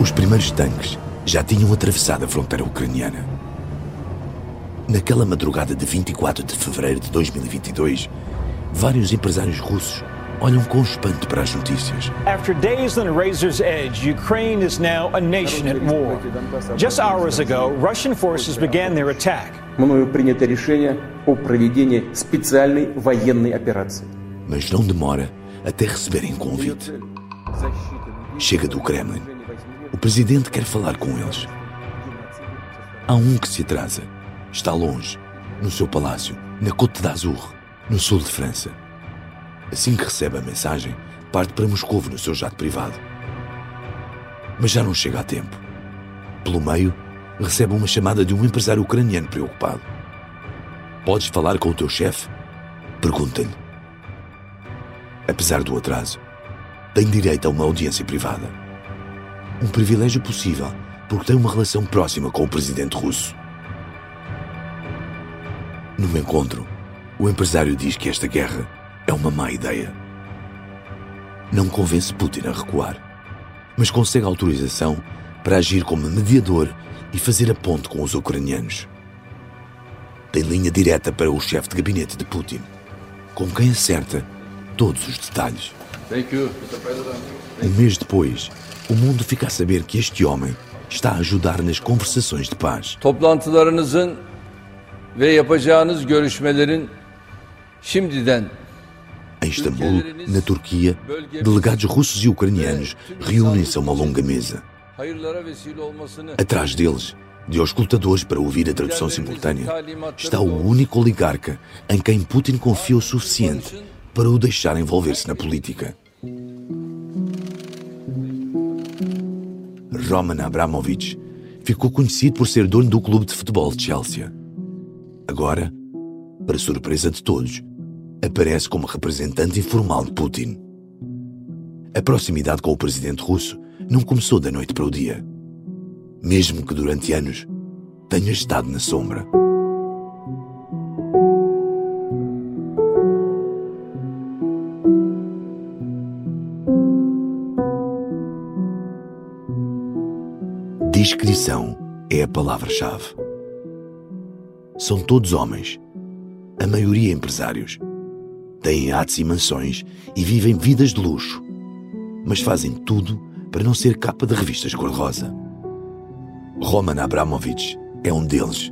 Os primeiros tanques já tinham atravessado a fronteira ucraniana. Naquela madrugada de 24 de fevereiro de 2022, vários empresários russos olham com espanto para as notícias. After days on a razor's edge, Ukraine is now a nation at war. Just hours ago, Russian forces began their attack. Мною принято решение о проведении специальной военной операции. Mas não demora até receberem convite. Chega do Kremlin. Presidente quer falar com eles. Há um que se atrasa. Está longe, no seu palácio, na Côte d'Azur, no sul de França. Assim que recebe a mensagem, parte para Moscou no seu jato privado. Mas já não chega a tempo. Pelo meio, recebe uma chamada de um empresário ucraniano preocupado. Podes falar com o teu chefe? Pergunta-lhe. Apesar do atraso, tem direito a uma audiência privada. Um privilégio possível porque tem uma relação próxima com o presidente russo. No encontro, o empresário diz que esta guerra é uma má ideia. Não convence Putin a recuar, mas consegue autorização para agir como mediador e fazer a ponte com os ucranianos. Tem linha direta para o chefe de gabinete de Putin, com quem acerta todos os detalhes. Um mês depois, o mundo fica a saber que este homem está a ajudar nas conversações de paz. Toplantılarınızın ve yapacağınız görüşmelerin şimdiden Em Istambul, na Turquia, delegados russos e ucranianos reúnem-se a uma longa mesa. Atrás deles, de auscultadores para ouvir a tradução simultânea, está o único oligarca em quem Putin confia o suficiente para o deixar envolver-se na política. Roman Abramovich ficou conhecido por ser dono do clube de futebol de Chelsea. Agora, para surpresa de todos, aparece como representante informal de Putin. A proximidade com o presidente russo não começou da noite para o dia, mesmo que durante anos tenha estado na sombra. Discrição é a palavra-chave. São todos homens, a maioria empresários. Têm iates e mansões e vivem vidas de luxo, mas fazem tudo para não ser capa de revistas cor-de-rosa. Roman Abramovich é um deles.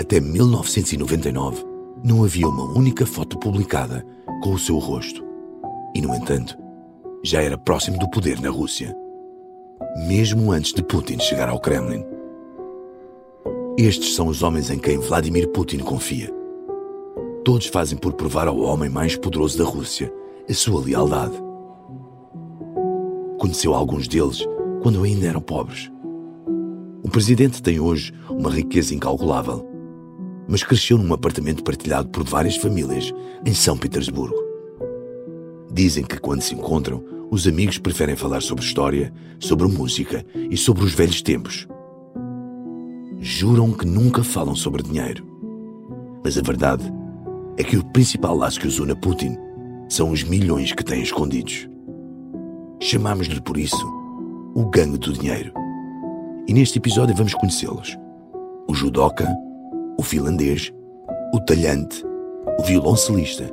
Até 1999 não havia uma única foto publicada com o seu rosto. E, no entanto, já era próximo do poder na Rússia. Mesmo antes de Putin chegar ao Kremlin. Estes são os homens em quem Vladimir Putin confia. Todos fazem por provar ao homem mais poderoso da Rússia a sua lealdade. Conheceu alguns deles quando ainda eram pobres. O presidente tem hoje uma riqueza incalculável, mas cresceu num apartamento partilhado por várias famílias em São Petersburgo. Dizem que quando se encontram, os amigos preferem falar sobre história, sobre música e sobre os velhos tempos. Juram que nunca falam sobre dinheiro. Mas a verdade é que o principal laço que os une a Putin são os milhões que têm escondidos. Chamamos-lhe por isso o gangue do dinheiro. E neste episódio vamos conhecê-los. O judoca, o finlandês, o talhante, o violoncelista,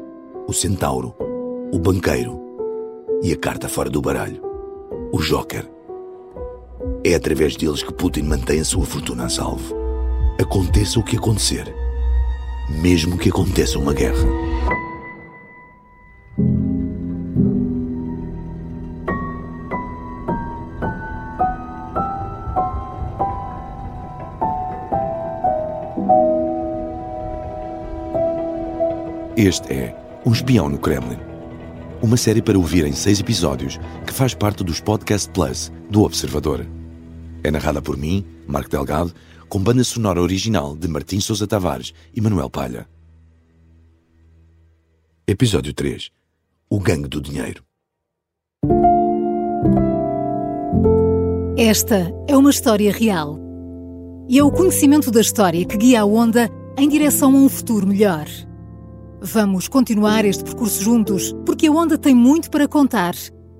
o centauro, o banqueiro e a carta fora do baralho, o joker. É através deles que Putin mantém a sua fortuna a salvo. Aconteça o que acontecer, mesmo que aconteça uma guerra. Este é Um Espião no Kremlin. Uma série para ouvir em seis episódios que faz parte dos Podcast Plus do Observador. É narrada por mim, Marco Delgado, com banda sonora original de Martim Sousa Tavares e Manuel Palha. Episódio 3 O Gangue do Dinheiro. Esta é uma história real. E é o conhecimento da história que guia a onda em direção a um futuro melhor. Vamos continuar este percurso juntos, porque a onda tem muito para contar,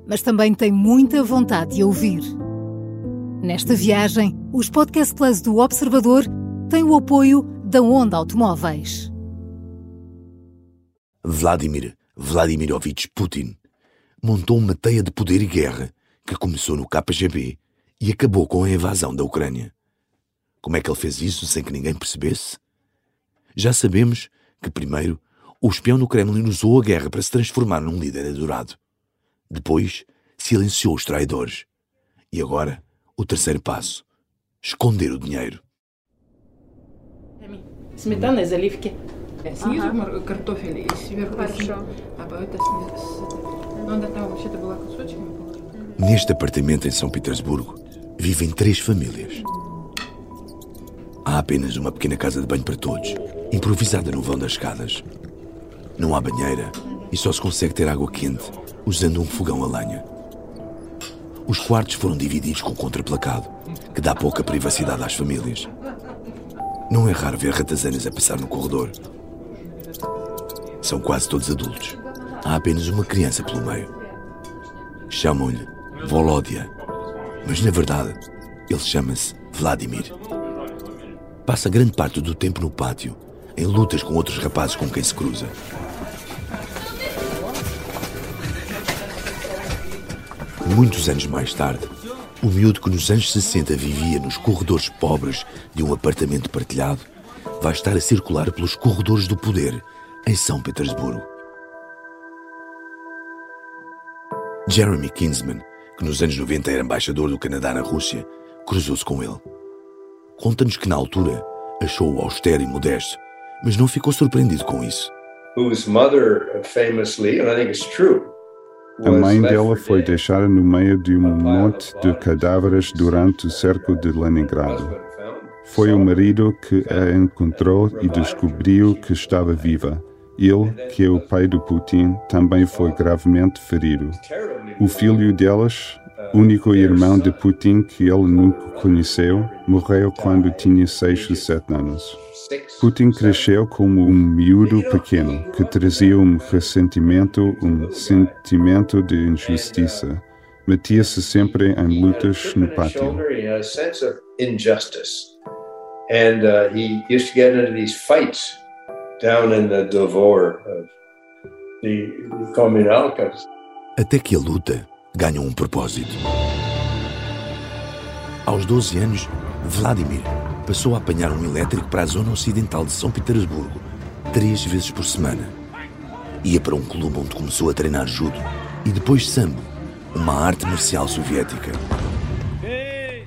mas também tem muita vontade de ouvir. Nesta viagem, os Podcast Plus do Observador têm o apoio da Onda Automóveis. Vladimir Vladimirovich Putin montou uma teia de poder e guerra que começou no KGB e acabou com a invasão da Ucrânia. Como é que ele fez isso sem que ninguém percebesse? Já sabemos que, primeiro, o espião no Kremlin usou a guerra para se transformar num líder adorado. Depois, silenciou os traidores. E agora, o terceiro passo: esconder o dinheiro. Сметана и заливки. Снизу ага. картофель и сверху. Хорошо. А это снизу. Ну, да, там вообще-то была кусочками. Neste apartamento em São Petersburgo vivem três famílias. Há apenas uma pequena casa de banho para todos, improvisada no vão das escadas. não há banheira e só se consegue ter água quente usando um fogão a lenha. Os quartos foram divididos com contraplacado, que dá pouca privacidade às famílias. Não é raro ver ratazanas a passar no corredor. São quase todos adultos. Há apenas uma criança pelo meio. Chamam-lhe Volódia, mas na verdade ele chama-se Vladimir. Passa grande parte do tempo no pátio, em lutas com outros rapazes com quem se cruza. Muitos anos mais tarde, o miúdo que nos anos 60 vivia nos corredores pobres de um apartamento partilhado vai estar a circular pelos corredores do poder em São Petersburgo. Jeremy Kinsman, que nos anos 90 era embaixador do Canadá na Rússia, cruzou-se com ele. Conta-nos que na altura achou-o austero e modesto, mas não ficou surpreendido com isso. Whose mother famously, and I think it's true, a mãe dela foi deixada no meio de um monte de cadáveres durante o cerco de Leningrado. Foi o marido que a encontrou e descobriu que estava viva. Ele, que é o pai do Putin, também foi gravemente ferido. O filho delas, único irmão de Putin que ele nunca conheceu, morreu quando tinha 6 ou 7 anos. Putin cresceu como um miúdo pequeno que trazia um ressentimento, um sentimento de injustiça. Metia-se sempre em lutas no pátio. And uh, he used to get into these fights down in the Dvor of the. Até que a luta ganhou um propósito. Aos 12 anos, Vladimir passou a apanhar um elétrico para a zona ocidental de São Petersburgo três vezes por semana. Ia para um clube onde começou a treinar judo e depois sambo, uma arte marcial soviética.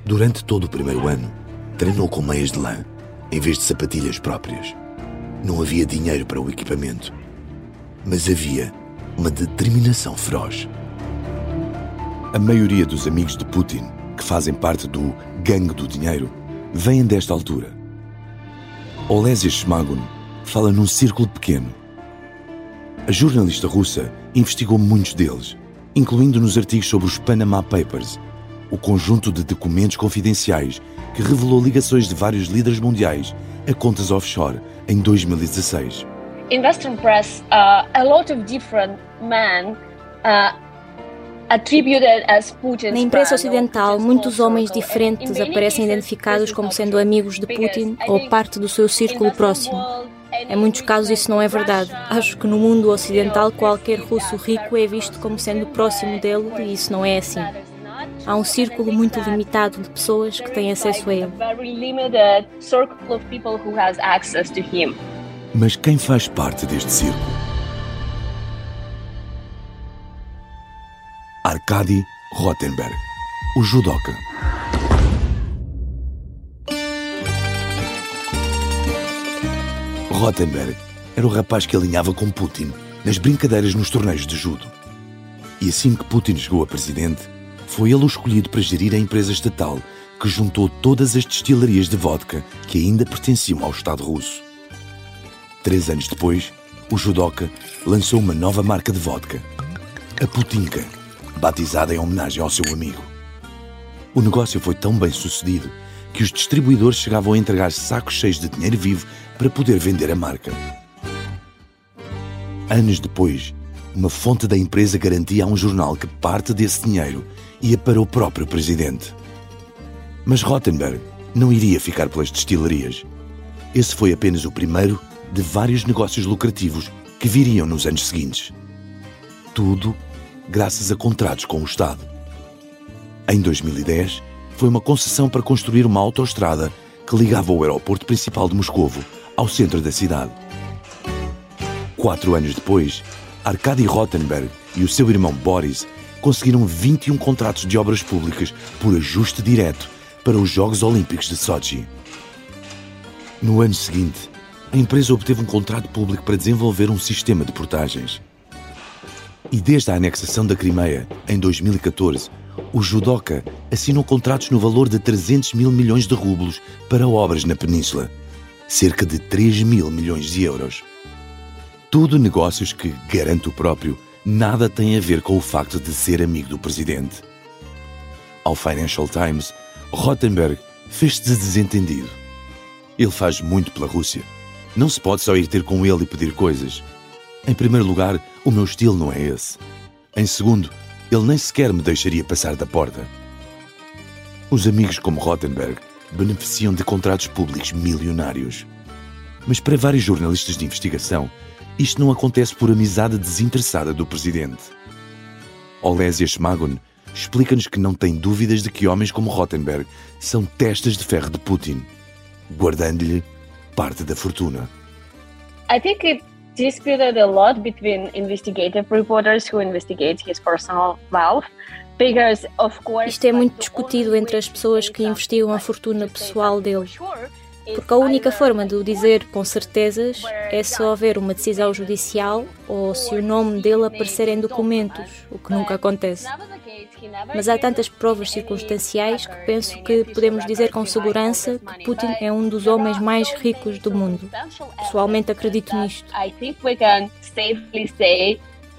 Durante todo o primeiro ano, treinou com meias de lã, em vez de sapatilhas próprias. Não havia dinheiro para o equipamento, mas havia uma determinação feroz. A maioria dos amigos de Putin, que fazem parte do gangue do dinheiro, vêm desta altura. Olesia Shmagun fala num círculo pequeno. A jornalista russa investigou muitos deles, incluindo nos artigos sobre os Panama Papers, o conjunto de documentos confidenciais que revelou ligações de vários líderes mundiais a contas offshore em 2016. In Western press, uh, a lot of different men uh, na imprensa ocidental, muitos homens diferentes aparecem identificados como sendo amigos de Putin ou parte do seu círculo próximo. Em muitos casos isso não é verdade. Acho que no mundo ocidental qualquer russo rico é visto como sendo próximo dele e isso não é assim. Há um círculo muito limitado de pessoas que têm acesso a ele. Mas quem faz parte deste círculo? Arkady Rottenberg, o judoca. Rottenberg era o rapaz que alinhava com Putin nas brincadeiras nos torneios de judo. E assim que Putin chegou a presidente, foi ele o escolhido para gerir a empresa estatal que juntou todas as destilarias de vodka que ainda pertenciam ao Estado russo. Três anos depois, o judoca lançou uma nova marca de vodka, a Putinka batizada em homenagem ao seu amigo. O negócio foi tão bem sucedido que os distribuidores chegavam a entregar sacos cheios de dinheiro vivo para poder vender a marca. Anos depois, uma fonte da empresa garantia a um jornal que parte desse dinheiro ia para o próprio presidente. Mas Rottenberg não iria ficar pelas destilarias. Esse foi apenas o primeiro de vários negócios lucrativos que viriam nos anos seguintes. Tudo graças a contratos com o Estado. Em 2010, foi uma concessão para construir uma autoestrada que ligava o aeroporto principal de Moscovo ao centro da cidade. Quatro anos depois, Arkady Rottenberg e o seu irmão Boris conseguiram 21 contratos de obras públicas por ajuste direto para os Jogos Olímpicos de Sochi. No ano seguinte, a empresa obteve um contrato público para desenvolver um sistema de portagens. E desde a anexação da Crimeia, em 2014, o judoca assinou contratos no valor de 300 mil milhões de rublos para obras na península, cerca de 3 mil milhões de euros. Tudo negócios que, garanto o próprio, nada têm a ver com o facto de ser amigo do presidente. Ao Financial Times, Rottenberg fez-se de desentendido. Ele faz muito pela Rússia. Não se pode só ir ter com ele e pedir coisas. Em primeiro lugar, o meu estilo não é esse. Em segundo, ele nem sequer me deixaria passar da porta. Os amigos como Rottenberg beneficiam de contratos públicos milionários. Mas para vários jornalistas de investigação, isto não acontece por amizade desinteressada do presidente. Olésia Schmagon explica-nos que não tem dúvidas de que homens como Rottenberg são testas de ferro de Putin, guardando-lhe parte da fortuna. I think it disputed a lot between investigative reporters who investigate his personal wealth. Isto é muito discutido entre as pessoas que investigam a fortuna pessoal dele. Porque a única forma de o dizer com certezas é se houver uma decisão judicial ou se o nome dele aparecer em documentos, o que nunca acontece. Mas há tantas provas circunstanciais que penso que podemos dizer com segurança que Putin é um dos homens mais ricos do mundo. Pessoalmente acredito nisto.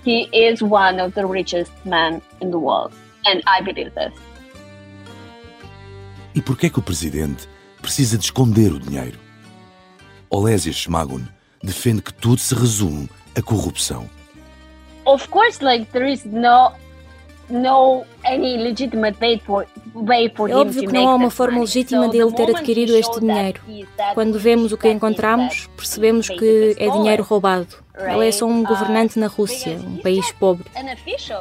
He is one of the richest men in the world, and I believe this. E por que é que o presidente precisa de esconder o dinheiro? Olésia Schmagun defende que tudo se resume à corrupção. Of course, like there is no é óbvio que não há uma forma legítima dele ter adquirido este dinheiro. Quando vemos o que encontramos, percebemos que é dinheiro roubado. Ele é só um governante na Rússia, um país pobre.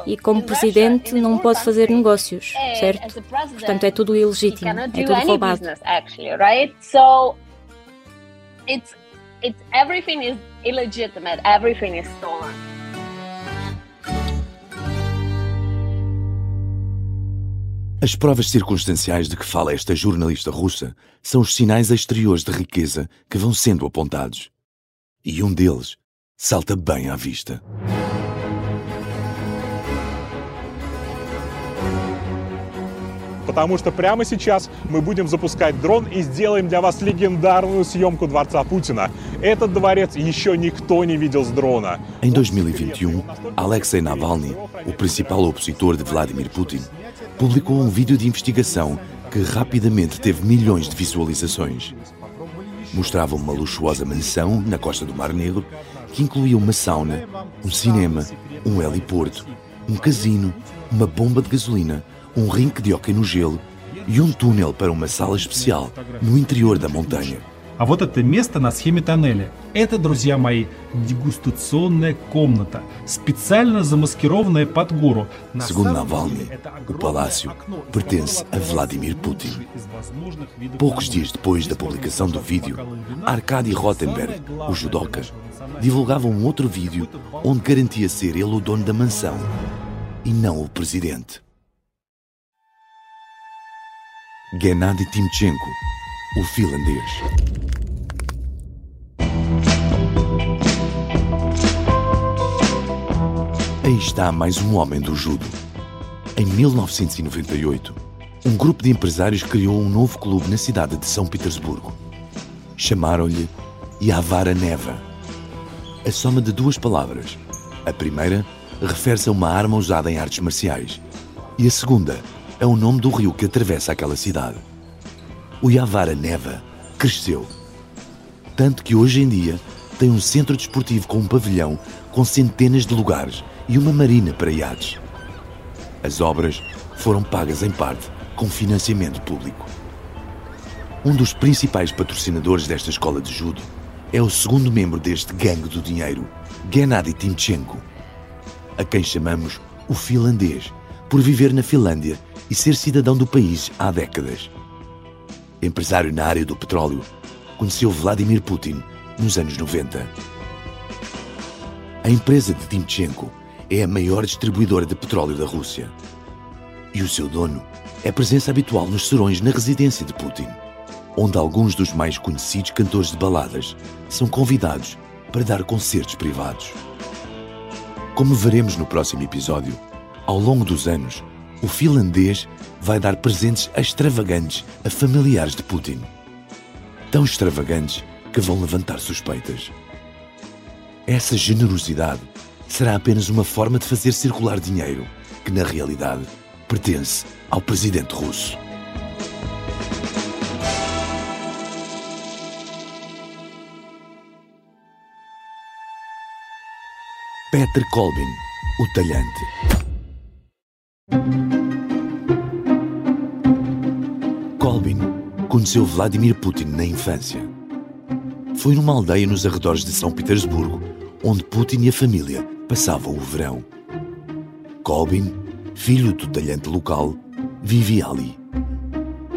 E como presidente não pode fazer negócios, certo? Portanto, é tudo ilegítimo, é tudo roubado. It's, everything is illegitimate, everything is stolen. As provas circunstanciais de que fala esta jornalista russa são os sinais exteriores de riqueza que vão sendo apontados. E um deles salta bem à vista. Потому что прямо сейчас мы будем запускать дрон и сделаем для вас легендарную съемку дворца Путина. Этот дворец еще никто не видел с дрона. Em 2021, Alexei Navalny, o principal opositor de Vladimir Putin, publicou um vídeo de investigação que rapidamente teve milhões de visualizações. Mostrava uma luxuosa mansão na costa do Mar Negro que incluía uma sauna, um cinema, um heliporto, um casino, uma bomba de gasolina, um rinque de hóquei no gelo e um túnel para uma sala especial no interior da montanha. А вот это место на схеме тоннеля. Это, друзья мои, дегустационная комната, специально замаскированная под гору. Navalny, o palácio pertence a Vladimir Putin. Poucos dias depois da publicação do vídeo, Arkady Rottenberg, o judoca, divulgava um outro vídeo onde garantia ser ele o dono da mansão e não o presidente. Gennady Timchenko, o finlandês. Aí está mais um homem do judo. Em 1998, um grupo de empresários criou um novo clube na cidade de São Petersburgo. Chamaram-lhe Yavara Neva. A soma de duas palavras. A primeira refere-se a uma arma usada em artes marciais e a segunda é o nome do rio que atravessa aquela cidade. O Yavara Neva cresceu, tanto que hoje em dia tem um centro desportivo com um pavilhão com centenas de lugares e uma marina para iates. As obras foram pagas em parte com financiamento público. Um dos principais patrocinadores desta escola de judo é o segundo membro deste gangue do dinheiro, Gennady Timchenko, a quem chamamos o finlandês, por viver na Finlândia e ser cidadão do país há décadas. Empresário na área do petróleo, conheceu Vladimir Putin nos anos 90. A empresa de Timchenko é a maior distribuidora de petróleo da Rússia. E o seu dono é presença habitual nos serões na residência de Putin, onde alguns dos mais conhecidos cantores de baladas são convidados para dar concertos privados. Como veremos no próximo episódio, ao longo dos anos, o finlandês vai dar presentes extravagantes a familiares de Putin. Tão extravagantes que vão levantar suspeitas. Essa generosidade será apenas uma forma de fazer circular dinheiro que, na realidade, pertence ao presidente russo. Petr Kolbin, o talhante. Conheceu Vladimir Putin na infância. Foi numa aldeia nos arredores de São Petersburgo, onde Putin e a família passavam o verão. Kolbin, filho do talhante local, vivia ali.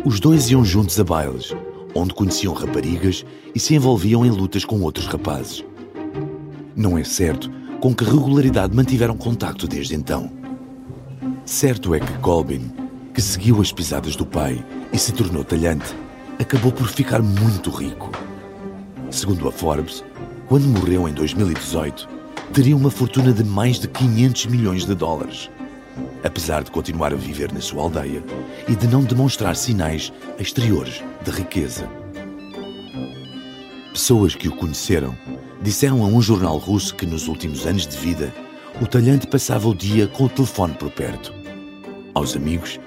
Os dois iam juntos a bailes, onde conheciam raparigas e se envolviam em lutas com outros rapazes. Não é certo com que regularidade mantiveram contacto desde então. Certo é que Colbin, que seguiu as pisadas do pai e se tornou talhante, acabou por ficar muito rico. Segundo a Forbes, quando morreu em 2018, teria uma fortuna de mais de 500 milhões de dólares. Apesar de continuar a viver na sua aldeia e de não demonstrar sinais exteriores de riqueza. Pessoas que o conheceram disseram a um jornal russo que nos últimos anos de vida o talhante passava o dia com o telefone por perto. Aos amigos,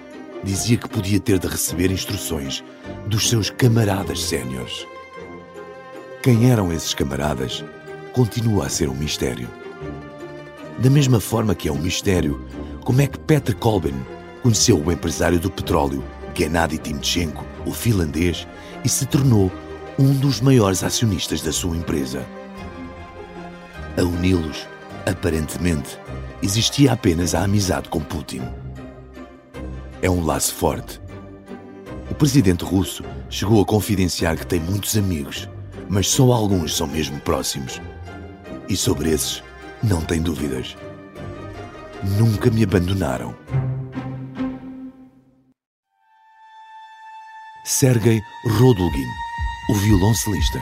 dizia que podia ter de receber instruções dos seus camaradas séniores. Quem eram esses camaradas continua a ser um mistério. Da mesma forma que é um mistério como é que Petr Kolben conheceu o empresário do petróleo, Gennady Timchenko, o finlandês, e se tornou um dos maiores acionistas da sua empresa. A uni-los, aparentemente, existia apenas a amizade com Putin. É um laço forte. O presidente russo chegou a confidenciar que tem muitos amigos, mas só alguns são mesmo próximos. E sobre esses, não tem dúvidas. Nunca me abandonaram. Sergei Rodulgin, o violoncelista.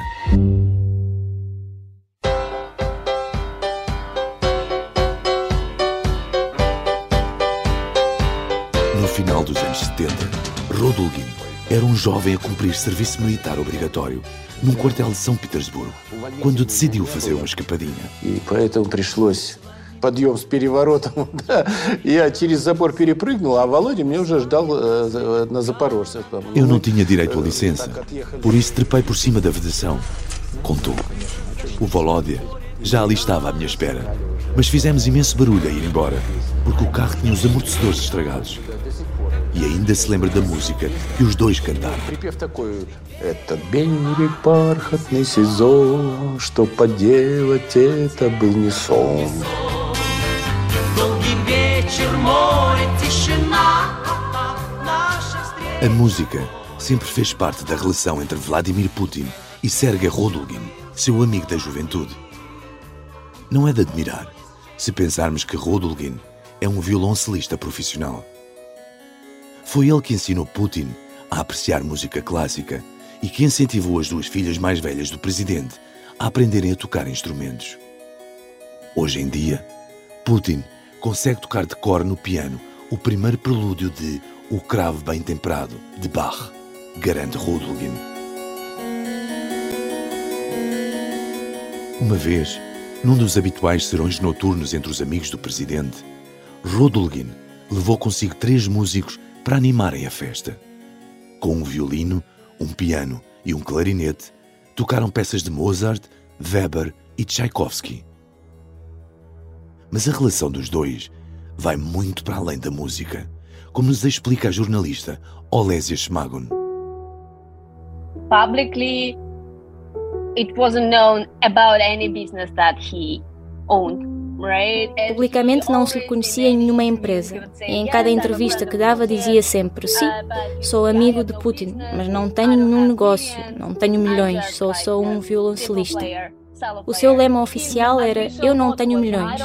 Rodulgin era um jovem a cumprir serviço militar obrigatório num quartel de São Petersburgo, quando decidiu fazer uma escapadinha. И поэтому пришлось подъем с переворотом. да. Я через забор перепрыгнул, а Володя меня уже ждал э, на Запорожце. Eu não tinha direito à licença, por isso trepei por cima da vedação. Contou. O Volódia já ali estava à minha espera, mas fizemos imenso barulho a ir embora, porque o carro tinha os amortecedores estragados. e ainda se lembra da música que os dois cantaram. A música sempre fez parte da relação entre Vladimir Putin e Sergei Rodulin, seu amigo da juventude. Não é de admirar se pensarmos que Rodulin é um violoncelista profissional. Foi ele que ensinou Putin a apreciar música clássica e que incentivou as duas filhas mais velhas do presidente a aprenderem a tocar instrumentos. Hoje em dia, Putin consegue tocar de cor no piano o primeiro prelúdio de O Cravo Bem Temperado, de Bach, garante Rodulgin. Uma vez, num dos habituais serões noturnos entre os amigos do presidente, Rodulgin levou consigo três músicos para animarem a festa. Com um violino, um piano e um clarinete, tocaram peças de Mozart, Weber e Tchaikovsky. Mas a relação dos dois vai muito para além da música, como nos explica a jornalista Olésia Schmagon. publicly it wasn't known about any business that he owned. Publicamente não se lhe conhecia em nenhuma empresa. E em cada entrevista que dava dizia sempre: Sim, sou amigo de Putin, mas não tenho nenhum negócio, não tenho milhões, sou só um violoncelista. O seu lema oficial era Eu não tenho milhões.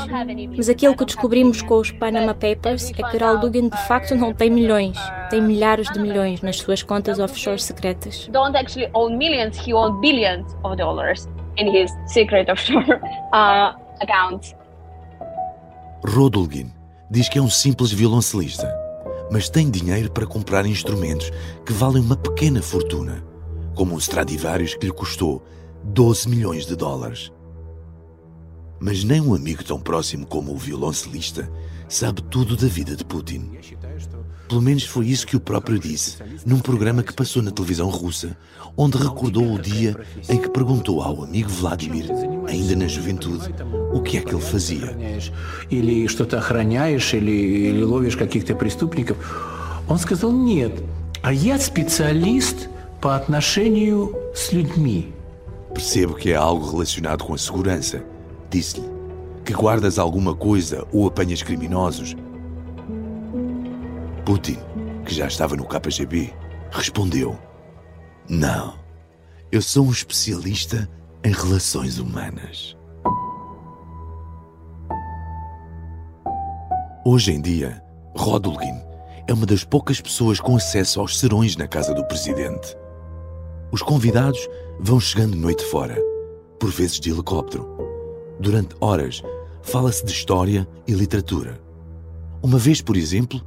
Mas aquilo que descobrimos com os Panama Papers é que Ral Dugan de facto não tem milhões, tem milhares de milhões nas suas contas offshore secretas. Don't actually own millions, he owns billions of dollars in his secret offshore uh, accounts. Rodolgin diz que é um simples violoncelista, mas tem dinheiro para comprar instrumentos que valem uma pequena fortuna, como um Stradivarius que lhe custou 12 milhões de dólares. Mas nem um amigo tão próximo como o violoncelista sabe tudo da vida de Putin. Pelo menos foi isso que o próprio disse num programa que passou na televisão russa, onde recordou o dia em que perguntou ao amigo Vladimir, ainda na juventude, o que é que ele fazia. Или что-то охраняешь, или, или ловишь каких-то преступников. Он сказал, нет, а я специалист по отношению с людьми. Percebo que é algo relacionado com a segurança. Disse-lhe que guardas alguma coisa ou apanhas criminosos. Putin, que já estava no KGB, respondeu: Não, eu sou um especialista em relações humanas. Hoje em dia, Rodolgin é uma das poucas pessoas com acesso aos serões na casa do presidente. Os convidados vão chegando noite fora, por vezes de helicóptero. Durante horas, fala-se de história e literatura. Uma vez, por exemplo,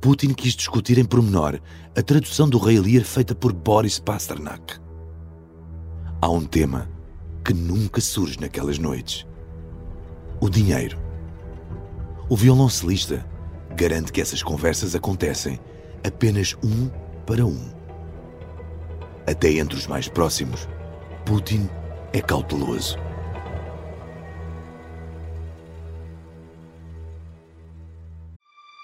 Putin quis discutir em pormenor a tradução do Rei Lear feita por Boris Pasternak. Há um tema que nunca surge naquelas noites: o dinheiro. O violoncelista garante que essas conversas acontecem apenas um para um. Até entre os mais próximos, Putin é cauteloso.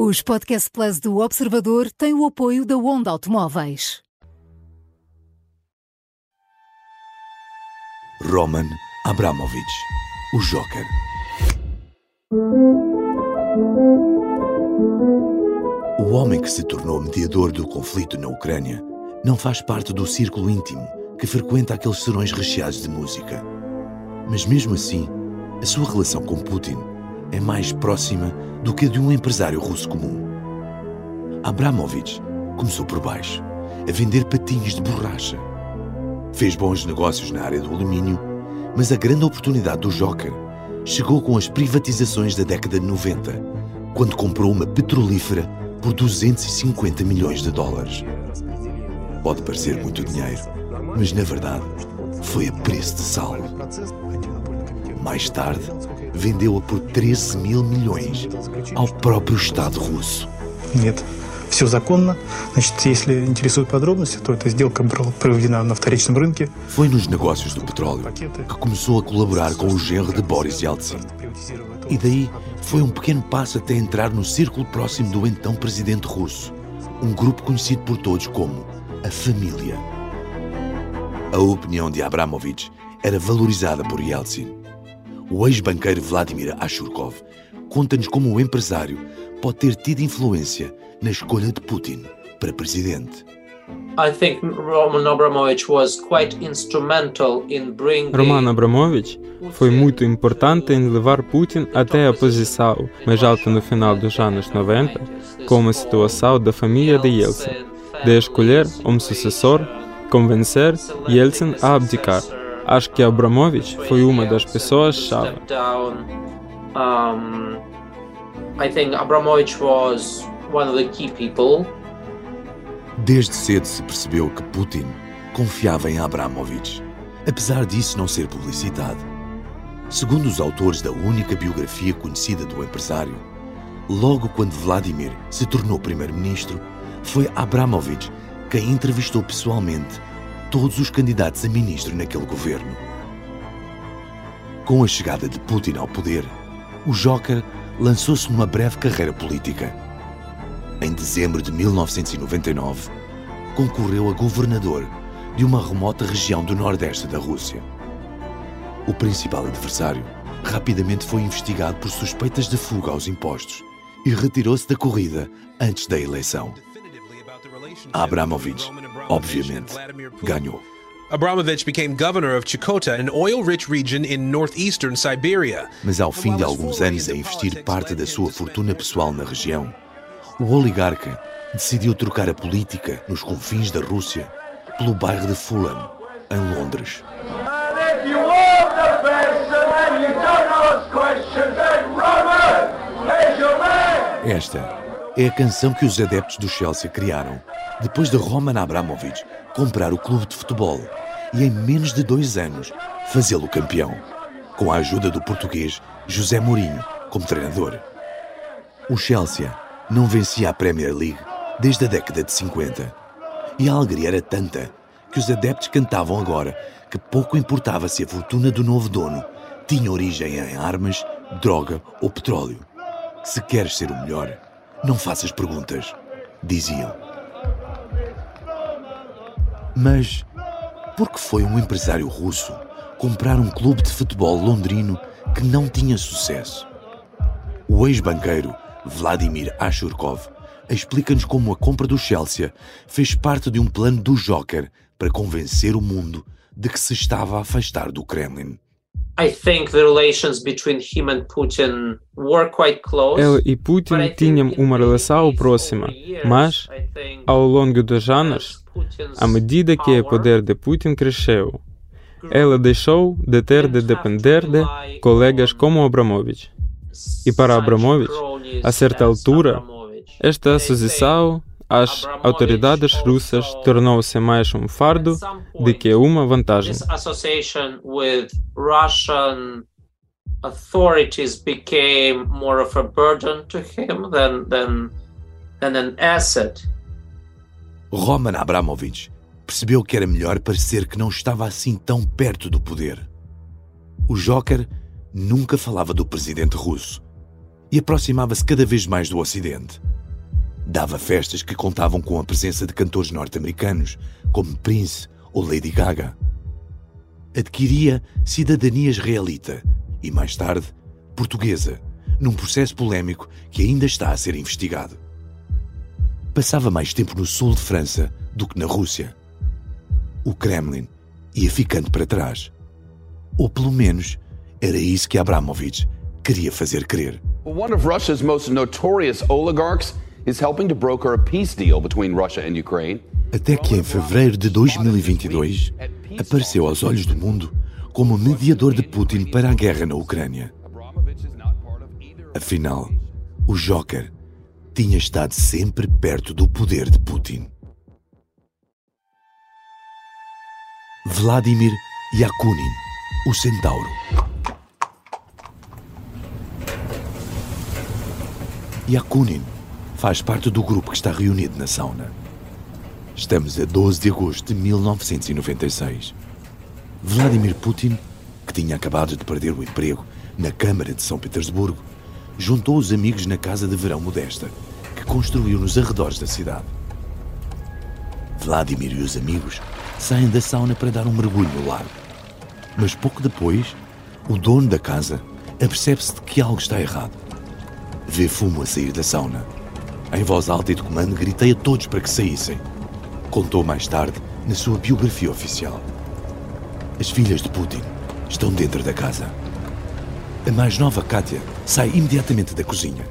Os Podcast Plus do Observador têm o apoio da Onda Automóveis. Roman Abramovich, o Joker. O homem que se tornou mediador do conflito na Ucrânia não faz parte do círculo íntimo que frequenta aqueles serões recheados de música. Mas mesmo assim, a sua relação com Putin é mais próxima do que a de um empresário russo comum. Abramovich começou por baixo, a vender patinhos de borracha. Fez bons negócios na área do alumínio, mas a grande oportunidade do Joker chegou com as privatizações da década de 90, quando comprou uma petrolífera por 250 milhões de dólares. Pode parecer muito dinheiro, mas na verdade foi a preço de sal. Mais tarde, vendeu-a por 13 mil milhões ao próprio Estado russo. Нет, все законно. Значит, если интересуют подробности, то эта сделка была проведена на вторичном рынке. Foi nos negócios do petróleo que começou a colaborar com o genro de Boris Yeltsin. E daí foi um pequeno passo até entrar no círculo próximo do então presidente russo, um grupo conhecido por todos como a família. A opinião de Abramovich era valorizada por Yeltsin. o ex-banqueiro Vladimir Ashurkov conta-nos como o empresário pode ter tido influência na escolha de Putin para presidente. I think Roman Abramovich was quite instrumental in bringing Roman Abramovich foi muito importante em levar Putin até a posição mais alta no final dos anos 90, como a situação da família de Yeltsin, de escolher um sucessor, convencer Yeltsin a abdicar. Acho que Abramovich foi uma das pessoas-chave. I think Abramovich was one of the key people Desde cedo se percebeu que Putin confiava em Abramovich, apesar disso não ser publicitado. Segundo os autores da única biografia conhecida do empresário, logo quando Vladimir se tornou primeiro-ministro, foi Abramovich quem entrevistou pessoalmente todos os candidatos a ministro naquele governo. Com a chegada de Putin ao poder, o Joker lançou-se numa breve carreira política. Em dezembro de 1999, concorreu a governador de uma remota região do nordeste da Rússia. O principal adversário rapidamente foi investigado por suspeitas de fuga aos impostos e retirou-se da corrida antes da eleição. Abramovich, obviamente, ganhou. Abramovich became governor of Chukota, an oil-rich region in northeastern Siberia. Mas ao fim de alguns anos a investir parte da sua fortuna pessoal na região, o oligarca decidiu trocar a política nos confins da Rússia pelo bairro de Fulham, em Londres. Esta é a canção que os adeptos do Chelsea criaram depois de Roman Abramovich comprar o clube de futebol e em menos de dois anos fazê-lo campeão, com a ajuda do português José Mourinho como treinador. O Chelsea não vencia a Premier League desde a década de 50 e a alegria era tanta que os adeptos cantavam agora que pouco importava se a fortuna do novo dono tinha origem em armas, droga ou petróleo. Se queres ser o melhor, não faças perguntas, diziam. Mas por que foi um empresário russo comprar um clube de futebol londrino que não tinha sucesso? O ex-banqueiro Vladimir Ashurkov explica-nos como a compra do Chelsea fez parte de um plano do Joker para convencer o mundo de que se estava a afastar do Kremlin. I think the relations between him and Putin were quite close. Ele e Putin tinham uma relação próxima, mas ao longo dos anos, à medida que o poder de Putin cresceu, ela deixou de ter de depender de colegas como Abramovich. E para Abramovich, a certa altura, esta associação às autoridades russas tornou-se mais um fardo do que uma vantagem. authorities became more of a burden to him than, than, than an asset. Roman Abramovich percebeu que era melhor parecer que não estava assim tão perto do poder. O Joker nunca falava do presidente russo e aproximava-se cada vez mais do Ocidente. Dava festas que contavam com a presença de cantores norte-americanos, como Prince ou Lady Gaga. Adquiria cidadania israelita e, mais tarde, portuguesa, num processo polémico que ainda está a ser investigado. Passava mais tempo no sul de França do que na Rússia. O Kremlin ia ficando para trás. Ou pelo menos era isso que Abramovich queria fazer crer. One of Russia's most notorious oligarchs is helping to broker a peace deal between Russia and Ukraine. Até que em fevereiro de 2022 apareceu aos olhos do mundo como mediador de Putin para a guerra na Ucrânia. Afinal, o Joker tinha estado sempre perto do poder de Putin. Vladimir Yakunin, o centauro. Yakunin faz parte do grupo que está reunido na sauna. Estamos a 12 de agosto de 1996. Vladimir Putin, que tinha acabado de perder o emprego na Câmara de São Petersburgo, juntou os amigos na casa de verão modesta que construiu nos arredores da cidade. Vladimir e os amigos saem da sauna para dar um mergulho no lago. Mas pouco depois, o dono da casa apercebe-se de que algo está errado. Vê fumo a sair da sauna. Em voz alta e de comando, gritei a todos para que saíssem. Contou mais tarde na sua biografia oficial. As filhas de Putin estão dentro da casa. A mais nova, Katia, sai imediatamente da cozinha.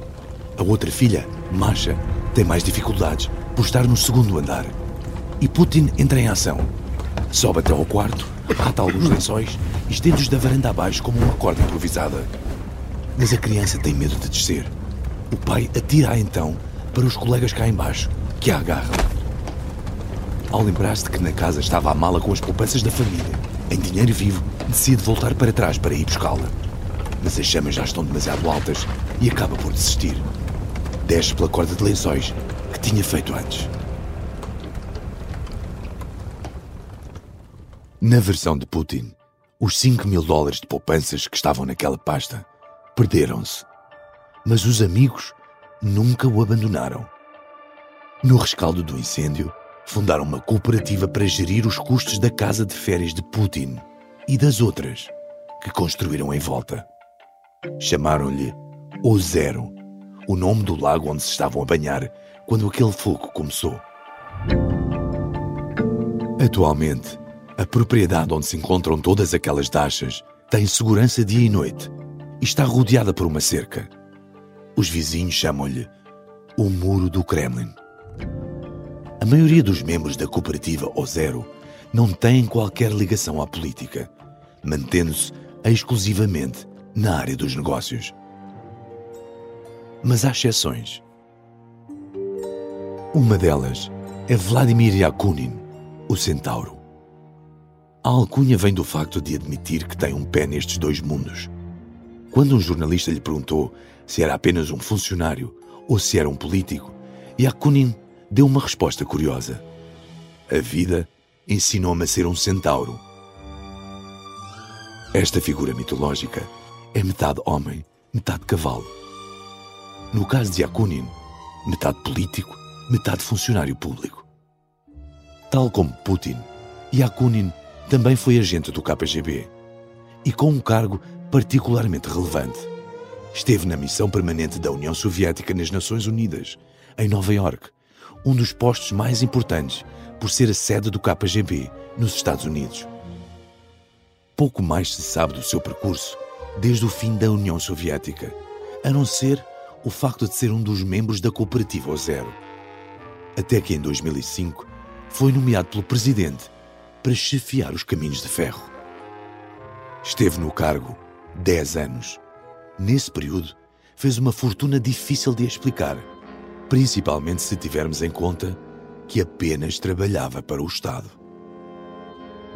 A outra filha, Masha, tem mais dificuldades por estar no segundo andar. E Putin entra em ação. Sobe até ao quarto, ata alguns lençóis e estende-os da varanda abaixo como uma corda improvisada. Mas a criança tem medo de descer. O pai atira-a então para os colegas cá embaixo, que a agarram. ao lembrar-se que na casa estava a mala com as poupanças da família, em dinheiro vivo, decide voltar para trás para ir buscá-la. Mas as chamas já estão demasiado altas e acaba por desistir. Desce pela corda de lençóis que tinha feito antes. Na versão de Putin, os 5 mil dólares de poupanças que estavam naquela pasta perderam-se. Mas os amigos nunca o abandonaram. No rescaldo do incêndio, fundaram uma cooperativa para gerir os custos da casa de férias de Putin e das outras que construíram em volta. Chamaram-lhe O Zero, o nome do lago onde se estavam a banhar quando aquele fogo começou. Atualmente, a propriedade onde se encontram todas aquelas dachas tem segurança dia e noite e está rodeada por uma cerca. Os vizinhos chamam-lhe o Muro do Kremlin. A maioria dos membros da cooperativa Ozero não têm qualquer ligação à política, mantendo-se exclusivamente na área dos negócios. Mas há exceções. Uma delas é Vladimir Yakunin, o centauro. A alcunha vem do facto de admitir que tem um pé nestes dois mundos. Quando um jornalista lhe perguntou se era apenas um funcionário ou se era um político, Yakunin deu uma resposta curiosa. A vida ensinou-me a ser um centauro. Esta figura mitológica é metade homem, metade cavalo. No caso de Yakunin, metade político, metade funcionário público. Tal como Putin, Yakunin também foi agente do KGB e com um cargo particularmente relevante. Esteve na missão permanente da União Soviética nas Nações Unidas, em Nova York, um dos postos mais importantes por ser a sede do KGB nos Estados Unidos. Pouco mais se sabe do seu percurso desde o fim da União Soviética, a não ser o facto de ser um dos membros da cooperativa Zero. Até que em 2005 foi nomeado pelo presidente para chefiar os caminhos de ferro. Esteve no cargo 10 anos. Nesse período, fez uma fortuna difícil de explicar, principalmente se tivermos em conta que apenas trabalhava para o Estado.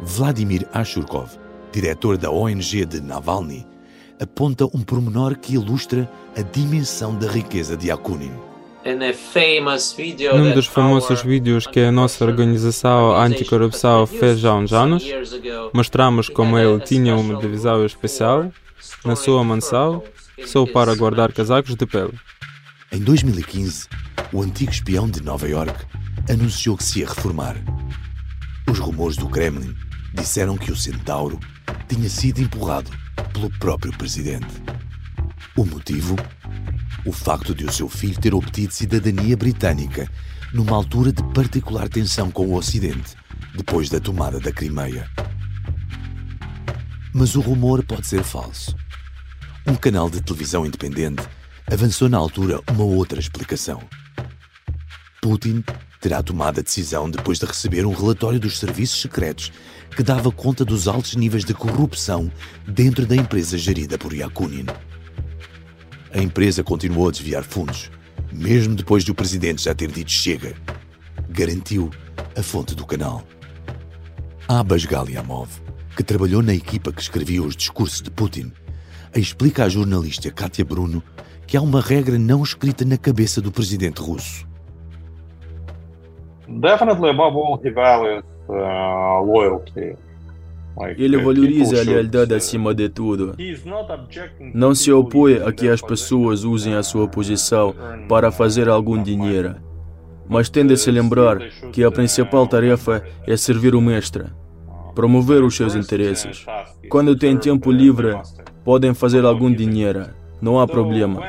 Vladimir Ashurkov, diretor da ONG de Navalny, aponta um pormenor que ilustra a dimensão da riqueza de Akunin. Num dos famosos vídeos que a nossa organização anticorrupção fez já há uns anos, mostramos como ele tinha uma divisão especial na sua mansão só para guardar casacos de pele. Em 2015, o antigo espião de Nova York anunciou que se ia reformar. Os rumores do Kremlin disseram que o centauro tinha sido empurrado pelo próprio presidente. O motivo? o facto de o seu filho ter obtido cidadania britânica numa altura de particular tensão com o Ocidente, depois da tomada da Crimeia. Mas o rumor pode ser falso. Um canal de televisão independente avançou na altura uma outra explicação. Putin terá tomado a decisão depois de receber um relatório dos serviços secretos que dava conta dos altos níveis de corrupção dentro da empresa gerida por Yakunin a empresa continuou a desviar fundos, mesmo depois de o presidente já ter dito chega. Garantiu a fonte do canal. Abbas Galiamov, que trabalhou na equipa que escrevia os discursos de Putin, explica à jornalista Katia Bruno que há uma regra não escrita na cabeça do presidente russo. Uh, loyalty. Ele valoriza a lealdade acima de tudo. Não se opõe a que as pessoas usem a sua posição para fazer algum dinheiro, mas tende a se lembrar que a principal tarefa é servir o mestre, promover os seus interesses. Quando tem tempo livre, podem fazer algum dinheiro, não há problema.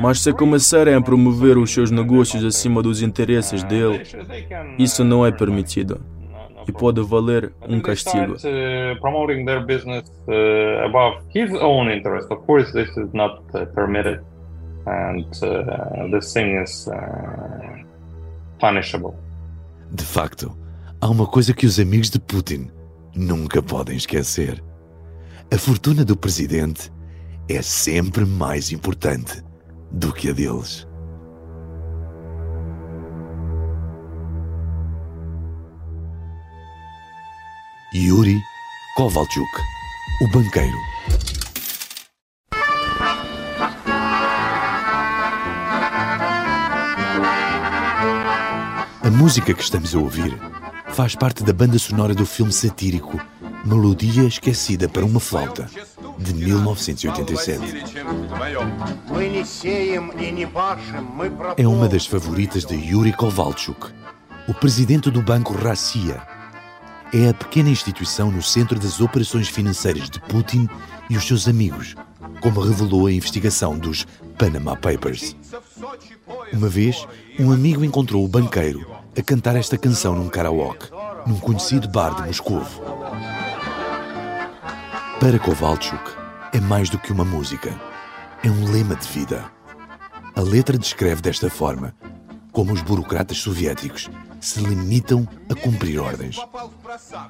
Mas se começarem a promover os seus negócios acima dos interesses dele, isso não é permitido e pode valer um castigo. Promoting their business above his own interest. Of course, this is not permitted, and this thing is punishable. De facto, há uma coisa que os amigos de Putin nunca podem esquecer. A fortuna do presidente é sempre mais importante do que a deles. Yuri Kovalchuk, o banqueiro. A música que estamos a ouvir faz parte da banda sonora do filme satírico Melodia Esquecida para uma Flauta, de 1987. É uma das favoritas de Yuri Kovalchuk, o presidente do Banco Rassia. É a pequena instituição no centro das operações financeiras de Putin e os seus amigos, como revelou a investigação dos Panama Papers. Uma vez, um amigo encontrou o banqueiro a cantar esta canção num karaoke, num conhecido bar de Moscou. Para Kovalchuk, é mais do que uma música. É um lema de vida. A letra descreve desta forma como os burocratas soviéticos se limitam a cumprir ordens.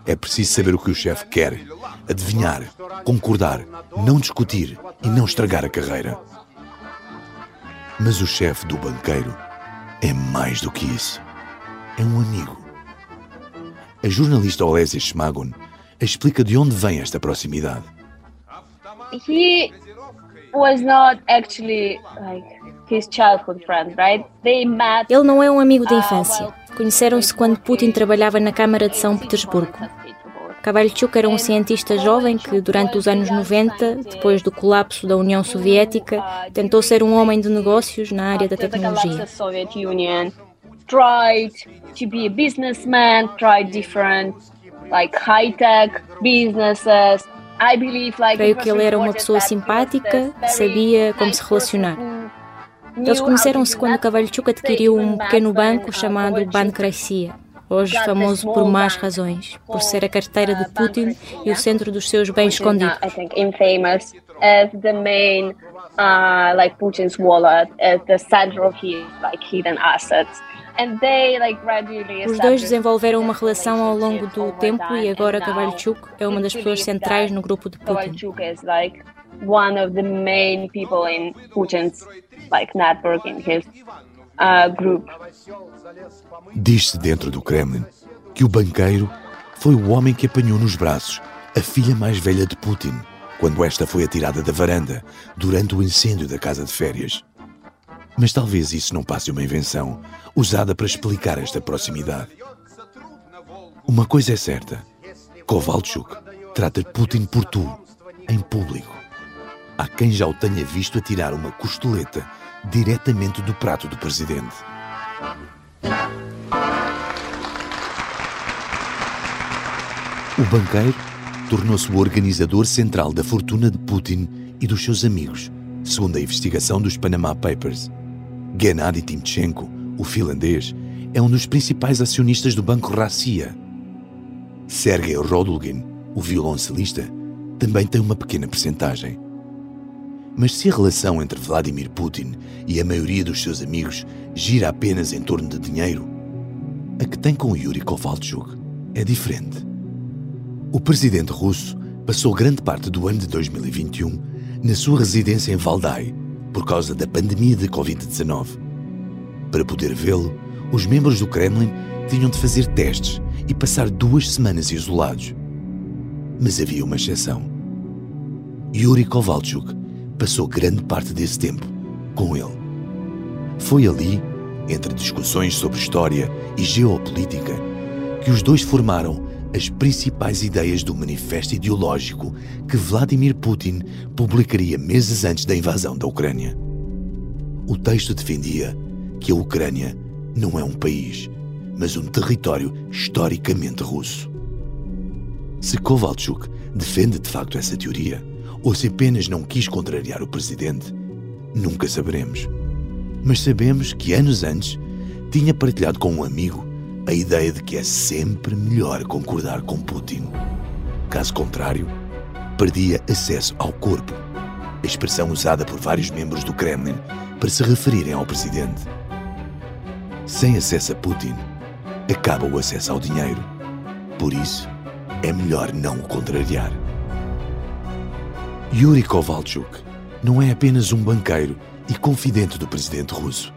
É preciso saber o que o chefe quer, adivinhar, concordar, não discutir e não estragar a carreira. Mas o chefe do banqueiro é mais do que isso. É um amigo. A jornalista Olesia Schmagon explica de onde vem esta proximidade. He was not actually like his childhood friend, right? They met. Ele não é um amigo da infância. Conheceram-se quando Putin trabalhava na Câmara de São Petersburgo. Kavalchuk era um cientista jovem que, durante os anos 90, depois do colapso da União Soviética, tentou ser um homem de negócios na área da tecnologia. Tried to be a businessman, tried different like high-tech businesses. I believe like Creio que ele era uma pessoa simpática, sabia como se relacionar. Eles conheceram-se quando Kavalchuk adquiriu um pequeno banco chamado Bank Russia, hoje famoso por más razões, por ser a carteira de Putin e o centro dos seus bens escondidos. as the main uh, like Putin's wallet, as the center of his like hidden assets. Os dois desenvolveram uma relação ao longo do tempo e agora Kavalchuk é uma das pessoas centrais no grupo de Putin. one of the main people in Putin's like network in his uh, group. Diz-se dentro do Kremlin que o banqueiro foi o homem que apanhou nos braços a filha mais velha de Putin quando esta foi atirada da varanda durante o incêndio da casa de férias. Mas talvez isso não passe uma invenção usada para explicar esta proximidade. Uma coisa é certa: Kovalchuk trata Putin por tu, em público. Há quem já o tenha visto atirar uma costeleta diretamente do prato do presidente. O banqueiro tornou-se o organizador central da fortuna de Putin e dos seus amigos, segundo a investigação dos Panama Papers. Gennady Timchenko, o finlandês, é um dos principais acionistas do Banco Rassia. Sergei Rodulgin, o violoncelista, também tem uma pequena percentagem. Mas se a relação entre Vladimir Putin e a maioria dos seus amigos gira apenas em torno de dinheiro, a que tem com Yuri Kovalchuk é diferente. O presidente russo passou grande parte do ano de 2021 na sua residência em Valdai por causa da pandemia de Covid-19. Para poder vê-lo, os membros do Kremlin tinham de fazer testes e passar duas semanas isolados. Mas havia uma exceção. Yuri Kovalchuk passou grande parte desse tempo com ele. Foi ali, entre discussões sobre história e geopolítica, que os dois formaram as principais ideias do manifesto ideológico que Vladimir Putin publicaria meses antes da invasão da Ucrânia. O texto defendia que a Ucrânia não é um país, mas um território historicamente russo. Se Kovalchuk defende de facto essa teoria, ou se apenas não quis contrariar o presidente, nunca saberemos. Mas sabemos que anos antes tinha partilhado com um amigo a ideia de que é sempre melhor concordar com Putin. Caso contrário, perdia acesso ao corpo, a expressão usada por vários membros do Kremlin para se referirem ao presidente. Sem acesso a Putin, acaba o acesso ao dinheiro. Por isso, é melhor não o contrariar. Yuri Kovalchuk não é apenas um banqueiro e confidente do presidente russo.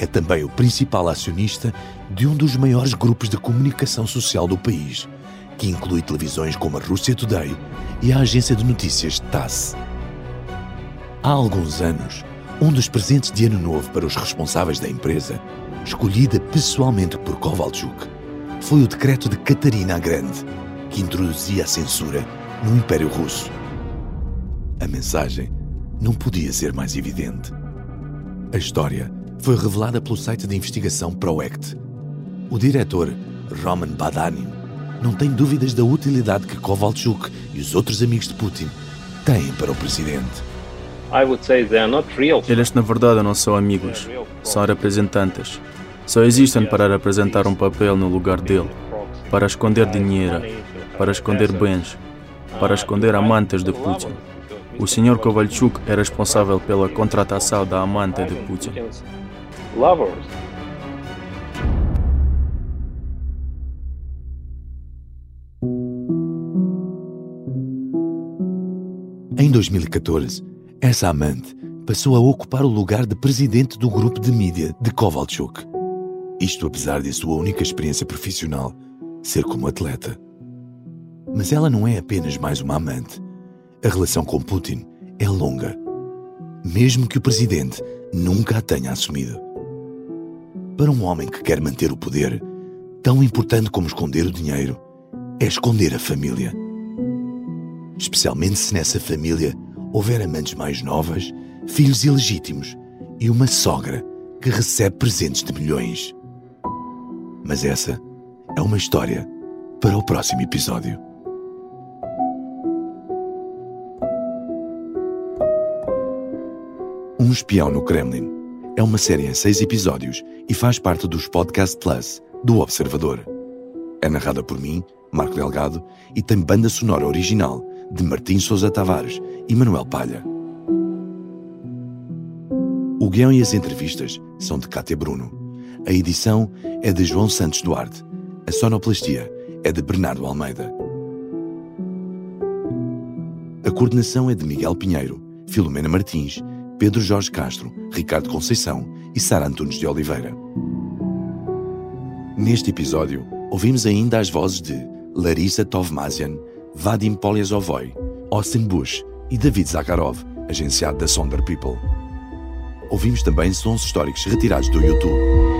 É também o principal acionista de um dos maiores grupos de comunicação social do país, que inclui televisões como a Rússia Today e a agência de notícias TASS. Há alguns anos, um dos presentes de Ano Novo para os responsáveis da empresa, escolhida pessoalmente por Kovalchuk, foi o decreto de Catarina a Grande, que introduzia a censura no Império Russo. A mensagem não podia ser mais evidente. A história foi revelada pelo site de investigação ProAct. O diretor, Roman Badanin, não tem dúvidas da utilidade que Kovalchuk e os outros amigos de Putin têm para o presidente. Eles, na verdade, não são amigos, são representantes. Só existem para representar um papel no lugar dele, para esconder dinheiro, para esconder bens, para esconder amantes de Putin. O Sr. Kovalchuk é responsável pela contratação da amante de Putin. Em 2014, essa amante passou a ocupar o lugar de presidente do grupo de mídia de Kovalchuk. Isto apesar de sua única experiência profissional ser como atleta. Mas ela não é apenas mais uma amante. A relação com Putin é longa, mesmo que o presidente nunca a tenha assumido. Para um homem que quer manter o poder, tão importante como esconder o dinheiro é esconder a família. Especialmente se nessa família houver amantes mais novas, filhos ilegítimos e uma sogra que recebe presentes de milhões. Mas essa é uma história para o próximo episódio. Um Espião no Kremlin é uma série em seis episódios e faz parte dos Podcast Plus do Observador. É narrada por mim, Marco Delgado, e tem banda sonora original de Martim Sousa Tavares e Manuel Palha. O guião e as entrevistas são de Cátia Bruno. A edição é de João Santos Duarte. A sonoplastia é de Bernardo Almeida. A coordenação é de Miguel Pinheiro, Filomena Martins, Pedro Jorge Castro, Ricardo Conceição e Sara Antunes de Oliveira. Neste episódio, ouvimos ainda as vozes de Larissa Tovmazian, Vadim Polyazovoy, Austin Bush e David Zakharov, agenciado da Sonder People. Ouvimos também sons históricos retirados do YouTube.